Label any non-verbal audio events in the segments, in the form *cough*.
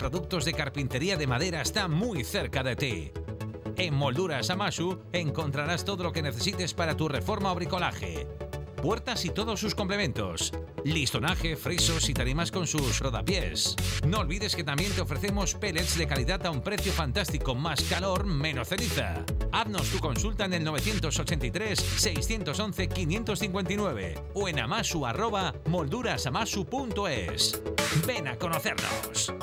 productos de carpintería de madera está muy cerca de ti. En Molduras Amasu encontrarás todo lo que necesites para tu reforma o bricolaje puertas y todos sus complementos, listonaje, frisos y tarimas con sus rodapiés. No olvides que también te ofrecemos pellets de calidad a un precio fantástico, más calor, menos ceniza. Haznos tu consulta en el 983-611-559 o en amasu arroba moldurasamasu.es. Ven a conocernos.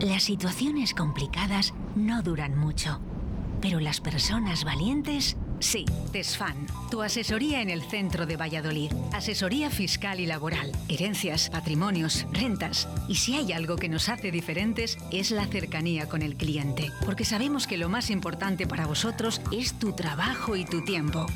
Las situaciones complicadas no duran mucho, pero las personas valientes Sí, TESFAN, tu asesoría en el centro de Valladolid. Asesoría fiscal y laboral, herencias, patrimonios, rentas. Y si hay algo que nos hace diferentes es la cercanía con el cliente, porque sabemos que lo más importante para vosotros es tu trabajo y tu tiempo.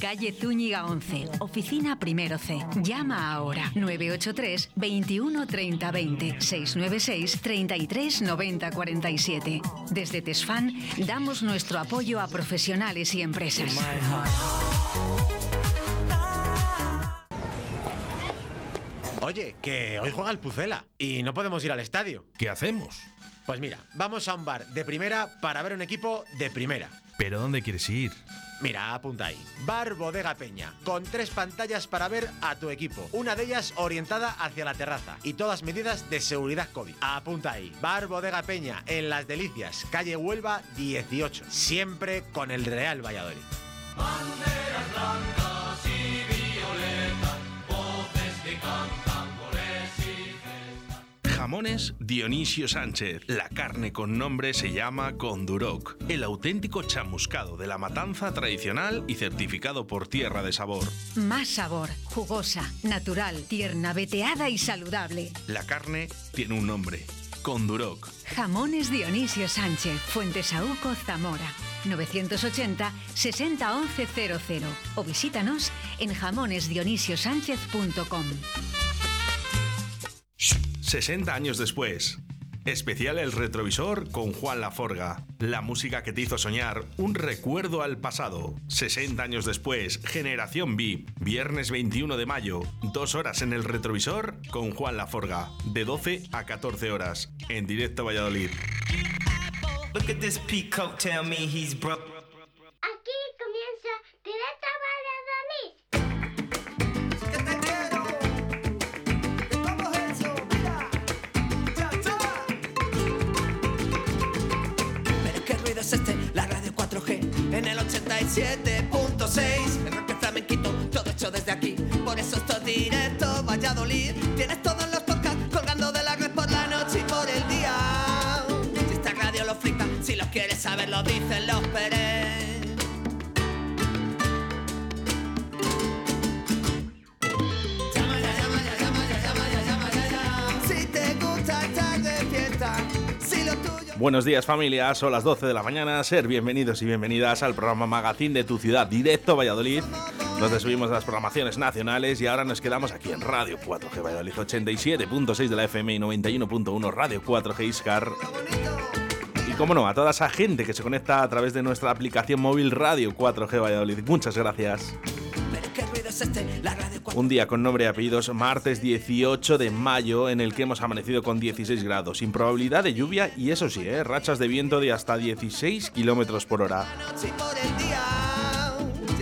Calle Zúñiga 11, oficina primero C. Llama ahora 983 21 30 20 696 33 90 47. Desde TESFAN damos nuestro apoyo a profesionales y empresas. Oye, que hoy juega el Pucela y no podemos ir al estadio. ¿Qué hacemos? Pues mira, vamos a un bar de primera para ver un equipo de primera. ¿Pero dónde quieres ir? Mira, apunta ahí. Bar Bodega Peña, con tres pantallas para ver a tu equipo. Una de ellas orientada hacia la terraza y todas medidas de seguridad COVID. Apunta ahí. Bar Bodega Peña, en Las Delicias, calle Huelva 18. Siempre con el Real Valladolid. Banderas blancas Jamones Dionisio Sánchez. La carne con nombre se llama Conduroc. El auténtico chamuscado de la matanza tradicional y certificado por Tierra de Sabor. Más sabor, jugosa, natural, tierna, veteada y saludable. La carne tiene un nombre. Conduroc. Jamones Dionisio Sánchez, Fuentesauco, Zamora. 980 60 11 00 o visítanos en jamonesdionisiosánchez.com. 60 años después. Especial El Retrovisor con Juan Laforga. La música que te hizo soñar, un recuerdo al pasado. 60 años después, Generación VIP. Viernes 21 de mayo, dos horas en El Retrovisor con Juan Laforga. De 12 a 14 horas. En directo a Valladolid. Look at this peacoat, tell me he's broke. 97.6 El rock el flamenquito, todo hecho desde aquí. Por eso esto es directo, Valladolid Tienes todos los podcasts colgando de la red por la noche y por el día. Si esta radio lo flipa, si los quieres saber lo dicen los Pérez Buenos días familia, son las 12 de la mañana, ser bienvenidos y bienvenidas al programa Magazine de tu ciudad, directo Valladolid, donde subimos las programaciones nacionales y ahora nos quedamos aquí en Radio 4G Valladolid 87.6 de la FM y 91.1 Radio 4G Iscar. Y como no, a toda esa gente que se conecta a través de nuestra aplicación móvil Radio 4G Valladolid, muchas gracias. Un día con nombre y apellidos, martes 18 de mayo, en el que hemos amanecido con 16 grados, sin probabilidad de lluvia y eso sí, ¿eh? rachas de viento de hasta 16 kilómetros por hora.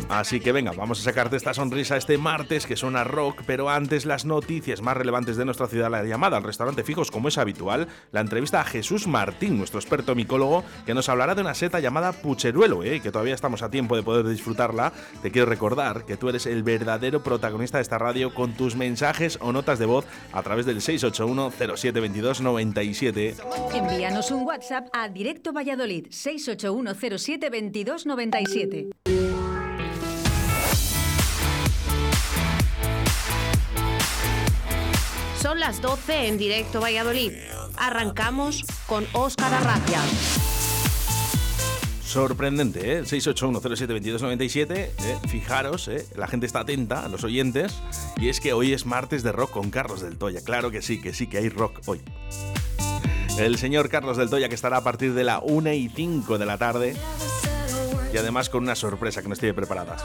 Así que venga, vamos a sacarte esta sonrisa este martes que suena rock, pero antes las noticias más relevantes de nuestra ciudad, la llamada al restaurante Fijos como es habitual, la entrevista a Jesús Martín, nuestro experto micólogo, que nos hablará de una seta llamada Pucheruelo, ¿eh? que todavía estamos a tiempo de poder disfrutarla. Te quiero recordar que tú eres el verdadero protagonista de esta radio con tus mensajes o notas de voz a través del 681 0722 97 Envíanos un WhatsApp a Directo Valladolid 68107 2297. Son las 12 en directo Valladolid. Arrancamos con Óscar Arracia. Sorprendente, ¿eh? 681072297. ¿eh? Fijaros, ¿eh? la gente está atenta, los oyentes. Y es que hoy es martes de rock con Carlos del Toya. Claro que sí, que sí, que hay rock hoy. El señor Carlos del Toya que estará a partir de la 1 y 5 de la tarde. Y además con una sorpresa que nos tiene preparada.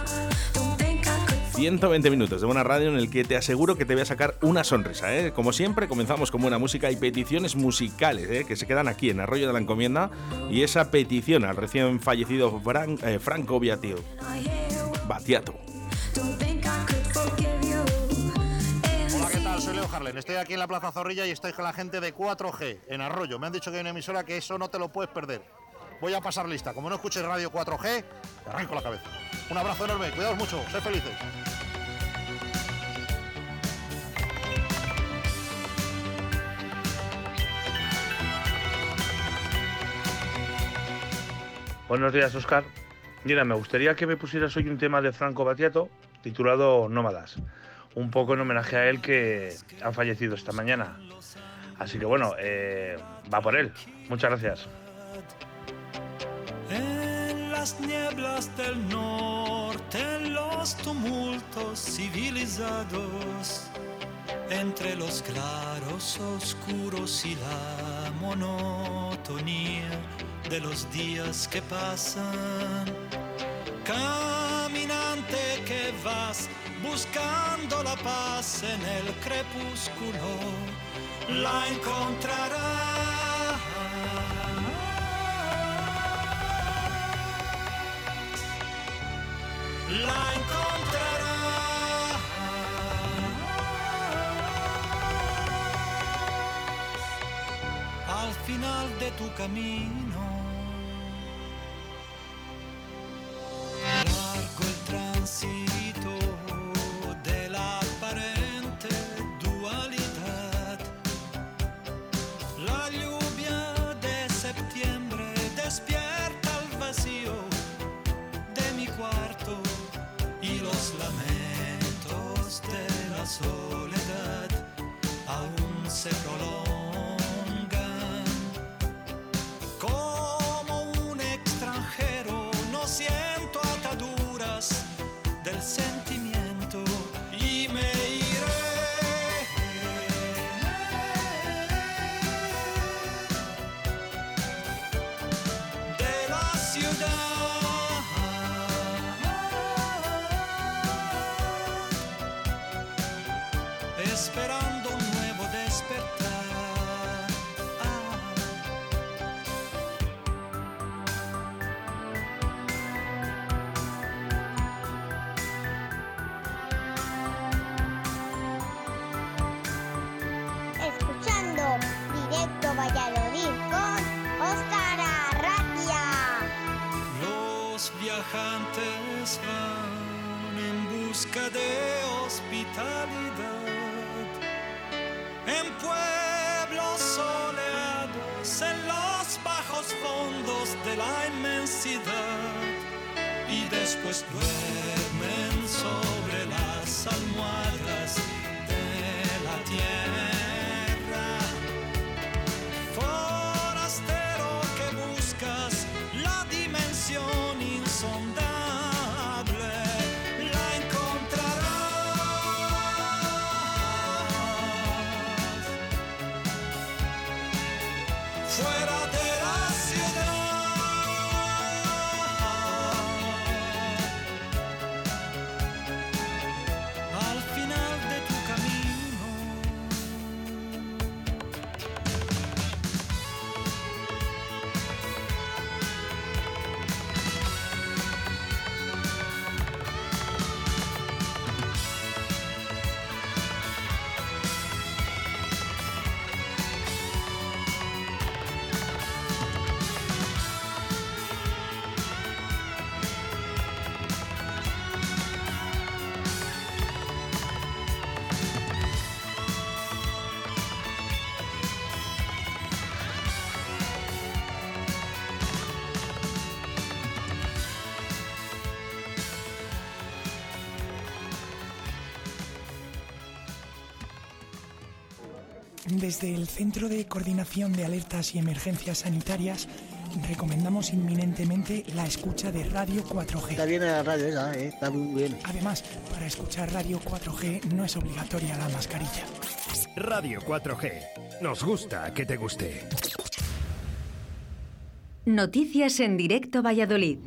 120 minutos de buena radio en el que te aseguro que te voy a sacar una sonrisa. ¿eh? Como siempre, comenzamos con buena música y peticiones musicales ¿eh? que se quedan aquí en Arroyo de la Encomienda. Y esa petición al recién fallecido eh, Franco Beatio. Batiato. Hola, ¿qué tal? Soy Leo Harlen. Estoy aquí en la Plaza Zorrilla y estoy con la gente de 4G en Arroyo. Me han dicho que hay una emisora que eso no te lo puedes perder. Voy a pasar lista. Como no escuches radio 4G, te arranco la cabeza. Un abrazo enorme. Cuidaos mucho. Sed felices. Buenos días, Oscar. Mira, me gustaría que me pusieras hoy un tema de Franco Battiato titulado Nómadas. Un poco en homenaje a él que ha fallecido esta mañana. Así que bueno, eh, va por él. Muchas gracias. Las nieblas del norte, en los tumultos civilizados, entre los claros oscuros y la monotonía de los días que pasan. Caminante que vas buscando la paz en el crepúsculo, la encontrarás. La encontrarás al final de tu camino. En busca de hospitalidad. En pueblos soleados, en los bajos fondos de la inmensidad. Y después duermen Desde el Centro de Coordinación de Alertas y Emergencias Sanitarias recomendamos inminentemente la escucha de Radio 4G. Está bien la radio esa, eh, está muy bien. Además, para escuchar Radio 4G no es obligatoria la mascarilla. Radio 4G. Nos gusta que te guste. Noticias en directo Valladolid.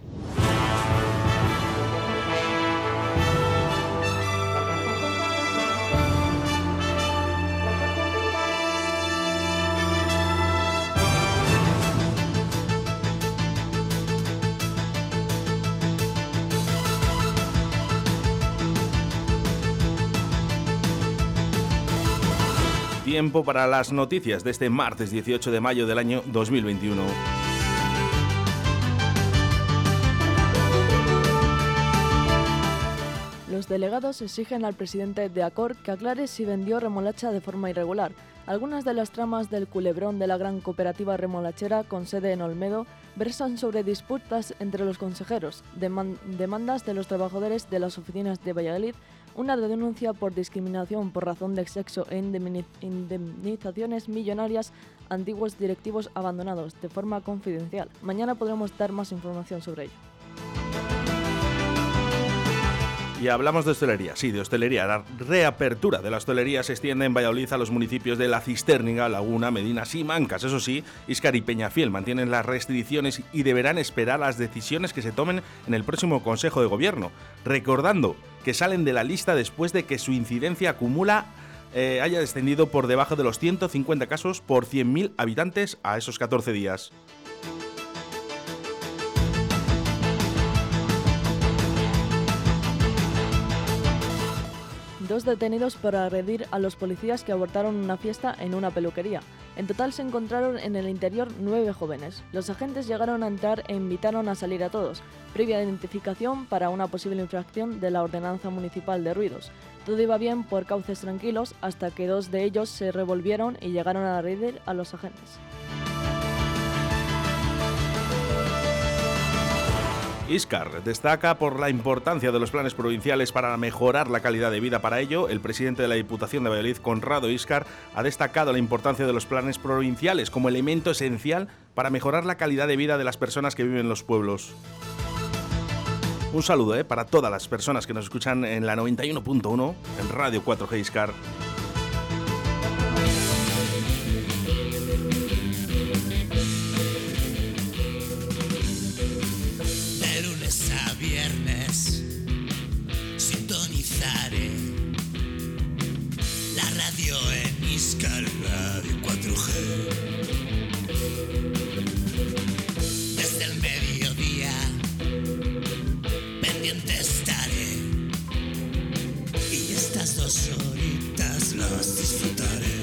Tiempo para las noticias de este martes 18 de mayo del año 2021. Los delegados exigen al presidente de Acor que aclare si vendió remolacha de forma irregular. Algunas de las tramas del culebrón de la gran cooperativa remolachera con sede en Olmedo versan sobre disputas entre los consejeros, deman- demandas de los trabajadores de las oficinas de Valladolid, una denuncia por discriminación por razón de sexo e indemni- indemnizaciones millonarias a antiguos directivos abandonados de forma confidencial. Mañana podremos dar más información sobre ello. Y hablamos de hostelería, sí, de hostelería. La reapertura de la hostelería se extiende en Valladolid a los municipios de La Cisterniga, Laguna, Medina y Mancas. Eso sí, Iscar y Peñafiel mantienen las restricciones y deberán esperar las decisiones que se tomen en el próximo Consejo de Gobierno. Recordando que salen de la lista después de que su incidencia acumula eh, haya descendido por debajo de los 150 casos por 100.000 habitantes a esos 14 días. Dos detenidos por agredir a los policías que abortaron una fiesta en una peluquería. En total se encontraron en el interior nueve jóvenes. Los agentes llegaron a entrar e invitaron a salir a todos, previa identificación para una posible infracción de la Ordenanza Municipal de Ruidos. Todo iba bien por cauces tranquilos hasta que dos de ellos se revolvieron y llegaron a agredir a los agentes. Iscar destaca por la importancia de los planes provinciales para mejorar la calidad de vida. Para ello, el presidente de la Diputación de Valladolid, Conrado Iscar, ha destacado la importancia de los planes provinciales como elemento esencial para mejorar la calidad de vida de las personas que viven en los pueblos. Un saludo eh, para todas las personas que nos escuchan en la 91.1 en Radio 4G Iscar. Y estas dos horitas las disfrutaré.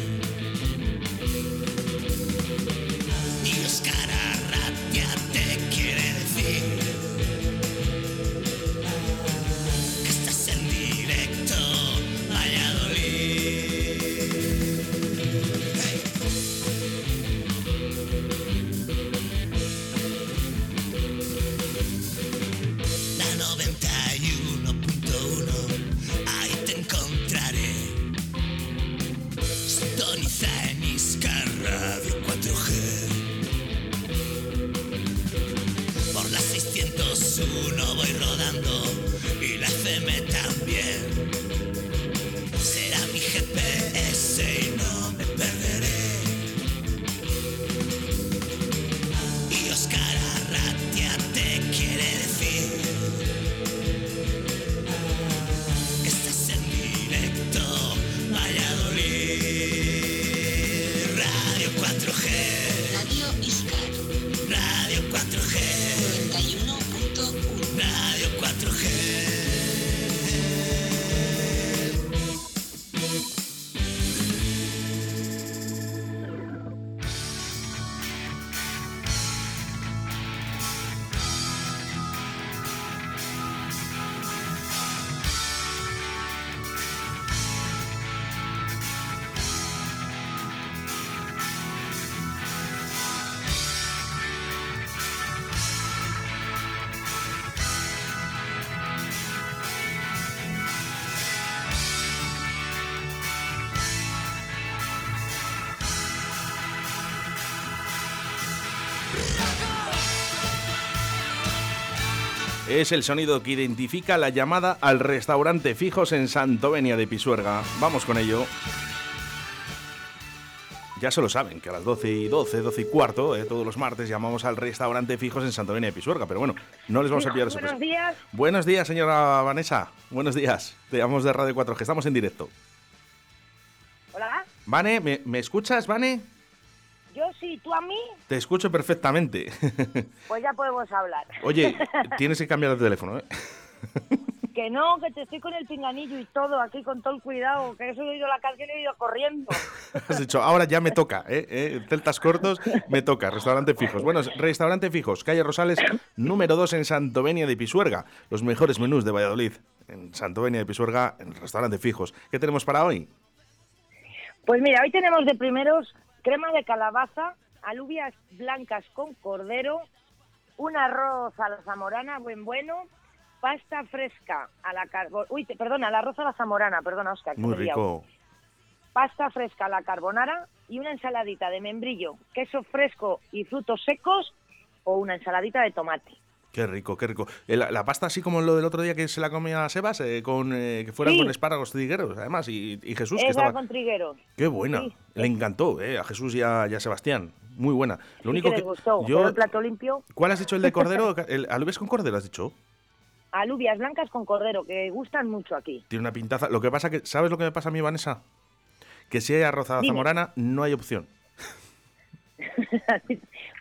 601 voy rodando y la FM también. Será mi GPS Es el sonido que identifica la llamada al restaurante Fijos en Santovenia de Pisuerga. Vamos con ello. Ya se lo saben, que a las 12 y 12, 12 y cuarto, eh, todos los martes llamamos al restaurante Fijos en Santovenia de Pisuerga. Pero bueno, no les vamos a pillar eso. Buenos días. Buenos días, señora Vanessa. Buenos días. Te llamamos de Radio 4G. Estamos en directo. Hola. Vane, ¿me, me escuchas, Vane? Sí, tú a mí, Te escucho perfectamente. *laughs* pues ya podemos hablar. Oye, *laughs* tienes que cambiar de teléfono, ¿eh? *laughs* Que no, que te estoy con el pinganillo y todo, aquí con todo el cuidado, que he oído la canción y he ido corriendo. Has dicho, ahora ya me toca, ¿eh? ¿eh? Celtas cortos, me toca, restaurante fijos. Bueno, restaurante fijos, calle Rosales, número 2 en Santovenia de Pisuerga. Los mejores menús de Valladolid. En Santovenia de Pisuerga, en restaurante fijos. ¿Qué tenemos para hoy? Pues mira, hoy tenemos de primeros crema de calabaza, alubias blancas con cordero, un arroz a la zamorana, buen bueno, pasta fresca a la carbonara. Uy, te- perdona, el arroz a la zamorana, perdona, Oscar. Muy rico. Pasta fresca a la carbonara y una ensaladita de membrillo, queso fresco y frutos secos o una ensaladita de tomate. Qué rico, qué rico. Eh, La, la pasta así como lo del otro día que se la comía Sebas, eh, con, eh, que fueran Sí. con espárragos trigueros, además, y, y Jesús, que estaba... con trigueros. Qué buena. Sí. Le encantó, eh, a Jesús y a, y a Sebastián. Muy buena. Lo Sí único que les gustó. yo- el plato limpio, ¿Cuál has dicho el de cordero? *laughs* El, ¿Alubias con cordero has dicho? alubias blancas con cordero, que gustan mucho aquí. Tiene una pintaza. Lo que pasa que, ¿sabes lo que me pasa a mí, Vanessa? Que si hay arroz a la Dime. zamorana, no hay opción. *laughs* *laughs*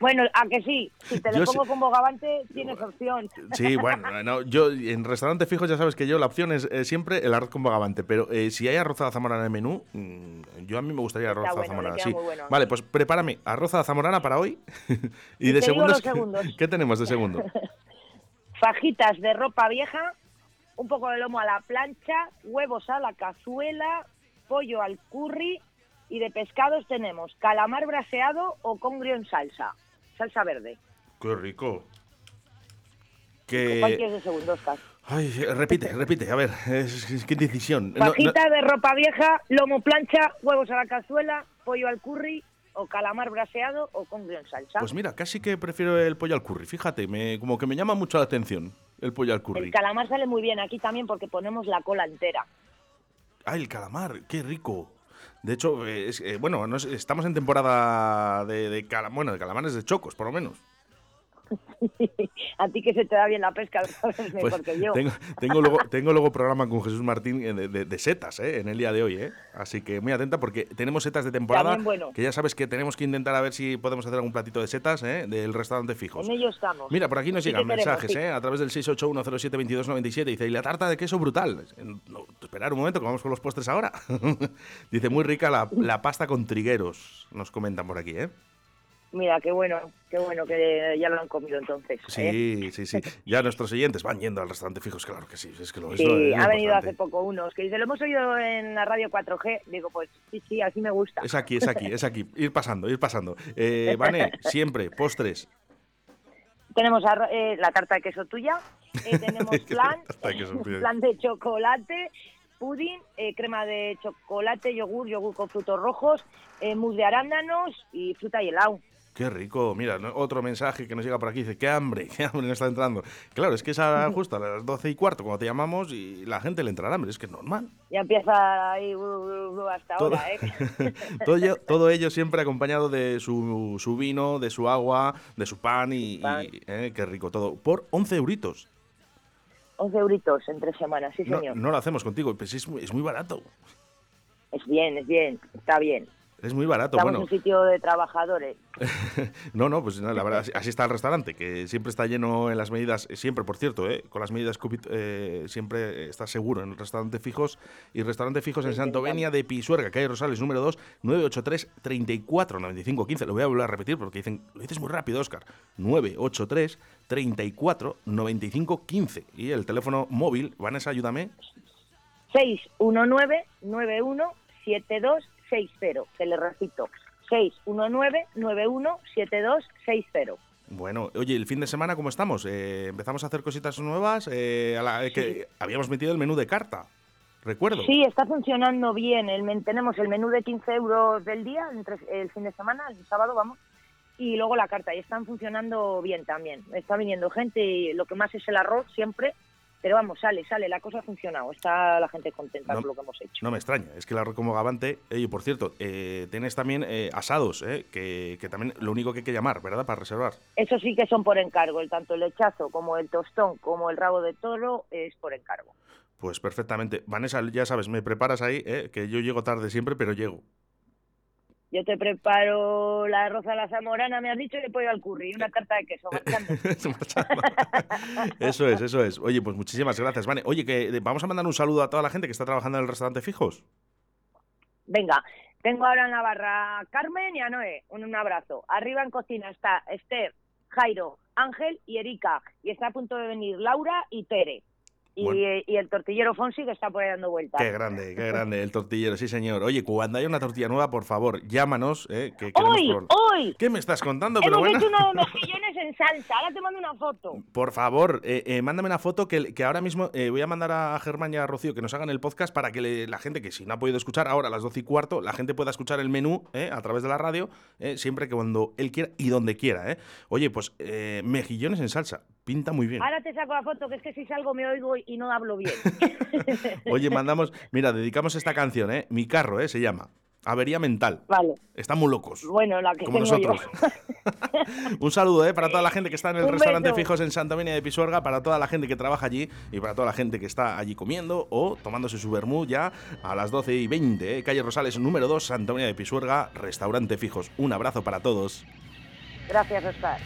Bueno, a que sí, si te lo pongo con bogavante, tienes opción. Sí, bueno, no, yo en restaurante fijos ya sabes que yo la opción es eh, siempre el arroz con bogavante, pero eh, si hay arroz a la zamorana en el menú, mm, yo a mí me gustaría arroz a la bueno, le zamorana. Sí. bueno. Vale, pues prepárame arroz a la zamorana para hoy *laughs* y Y de segundos. *laughs* ¿qué tenemos de segundo? *laughs* Fajitas de ropa vieja, un poco de lomo a la plancha, huevos a la cazuela, pollo al curry y de pescados tenemos calamar braseado o congrio en salsa, salsa verde. Qué rico. ¿Cuál Que... quieres de segundo, Oscar? Ay, repite, repite, a ver, es, es- qué decisión. No, no- Fajita de ropa vieja, lomo plancha, huevos a la cazuela, pollo al curry o calamar braseado o congrio en salsa. Pues mira, casi que prefiero el pollo al curry, fíjate, me, como que me llama mucho la atención el pollo al curry. El calamar sale muy bien aquí también porque ponemos la cola entera. Ay, el calamar, qué rico. De hecho, eh, es- eh, bueno, no es- estamos en temporada de, de bueno, de calamares de chocos, por lo menos. *laughs* a ti que se te da bien la pesca, sabes Pues mejor que yo. tengo, tengo luego, tengo luego programa con Jesús Martín eh, de, de- de setas eh, en el día de hoy, ¿eh? Así que muy atenta porque tenemos setas de temporada. Bueno. Que ya sabes que tenemos que intentar a ver si podemos hacer algún platito de setas ¿eh? del restaurante fijos. En ello estamos. Mira, por aquí nos Sí llegan mensajes, sí. ¿eh? A través del 681072297. Dice, y la tarta de queso brutal. No, esperar un momento, que vamos con los postres ahora. *laughs* Dice, muy rica la, la pasta con trigueros. Nos comentan por aquí, ¿eh? Mira, qué bueno, qué bueno que ya lo han comido entonces. ¿eh? Sí, sí, sí. Ya nuestros oyentes van yendo al restaurante fijos, claro que sí. Es que lo, es Sí, lo- es ha venido hace poco unos que dice, lo hemos oído en la radio 4G. Digo, pues sí, sí, así me gusta. Es aquí, es aquí, es aquí. Ir pasando, ir pasando. Eh, Vane, siempre, postres. *laughs* Tenemos arro- eh, la tarta de queso tuya, eh, tenemos se olvide. flan de chocolate, pudín, eh, crema de chocolate, yogur, yogur con frutos rojos, eh, mousse de arándanos y fruta y helado. Qué rico. Mira, otro mensaje que nos llega por aquí. Dice, qué hambre, qué hambre me está entrando. Claro, es que es a- justo a las 12 y cuarto cuando te llamamos y la gente le entrará hambre. Es que es normal. Ya empieza ahí uh, uh, uh, hasta Todo- ahora, ¿eh? *laughs* todo, ello, todo ello siempre acompañado de su, su vino, de su agua, de su pan y, y, eh, qué rico todo. Por 11 euritos. 11 euritos en tres semanas, sí, señor. no lo hacemos contigo, pues es muy barato. Es bien, es bien, está bien. Es muy barato. Estamos bueno, en un sitio de trabajadores. *laughs* No, no, pues no, la verdad, así- está el restaurante, que siempre está lleno en las medidas, siempre, por cierto, ¿eh? con las medidas COVID, eh, siempre está seguro en el restaurante fijos. Y restaurante fijos en Santovenia de Pisuerga, calle Rosales, número 2, 983 34 95 15. Lo voy a volver a repetir porque dicen, lo dices muy rápido, Oscar. 983 34 95 15. Y el teléfono móvil, Vanessa, ayúdame. 619-917260. Te le repito. 619-917260. Bueno, oye, el fin de semana, ¿cómo estamos? Eh, empezamos a hacer cositas nuevas. eh, a la- eh, que habíamos metido el menú de carta, recuerdo. Sí, está funcionando bien. El tenemos el menú de 15 euros del día, entre el fin de semana, el sábado, vamos, y luego la carta. Y están funcionando bien también. Está viniendo gente y lo que más es el arroz siempre. Pero vamos, sale, sale, la cosa ha funcionado. Está la gente contenta No- con lo que hemos hecho. No me extraña, es que el arroz como gavante. Y por cierto, eh, tienes también eh, asados, eh, que, que también lo único que hay que llamar, ¿verdad? Para reservar. Eso sí que son por encargo. El, tanto el lechazo como el tostón como el rabo de toro es por encargo. Pues perfectamente. Vanessa, ya sabes, me preparas ahí, eh, que yo llego tarde siempre, pero llego. Yo te preparo la arroz a la zamorana, me has dicho, y le pollo al curry y una tarta de queso. marchando. *laughs* *laughs* Eso es, eso es. Oye, pues muchísimas gracias, Vane. Oye, que eh, vamos a mandar un saludo a toda la gente que está trabajando en el restaurante Fijos. Venga, tengo ahora en la barra a Carmen y a Noé. Un, un abrazo. Arriba en cocina está Esther, Jairo, Ángel y Erika. Y está a punto de venir Laura y Tere. Y, Bueno. eh, y el tortillero Fonsi que está por ahí dando vueltas. Qué grande, qué grande, el tortillero, sí señor. Oye, cuando haya una tortilla nueva, por favor, llámanos, eh, que ¡Hoy! probar. ¡Hoy! ¿Qué me estás contando? Pero Hemos bueno, hecho unos *laughs* mejillones en salsa. Ahora te mando una foto. por favor, eh, eh, mándame una foto que, que ahora mismo eh, voy a mandar a Germán y a Rocío que nos hagan el podcast para que le- la gente que si no ha podido escuchar ahora a las 12 y cuarto, la gente pueda escuchar el menú eh, a través de la radio, siempre que cuando él quiera y donde quiera. eh. Oye, pues mejillones en salsa, pinta muy bien. Ahora te saco la foto, que es que si salgo me oigo y no hablo bien. *laughs* Oye, *laughs* mandamos, mira, dedicamos esta canción, ¿eh? Mi carro, ¿eh? Se llama. Avería mental. Vale. Están muy locos. Bueno, la que Como tengo nosotros. yo. *laughs* Un saludo ¿eh? para toda la gente que está en el Un restaurante beso. Fijos en Santa Dominia de Pisuerga, para toda la gente que trabaja allí y para toda la gente que está allí comiendo o tomándose su vermú ya a las 12 y 20. ¿eh? Calle Rosales número 2, Santa Dominia de Pisuerga, restaurante Fijos. Un abrazo para todos. Gracias, Oscar.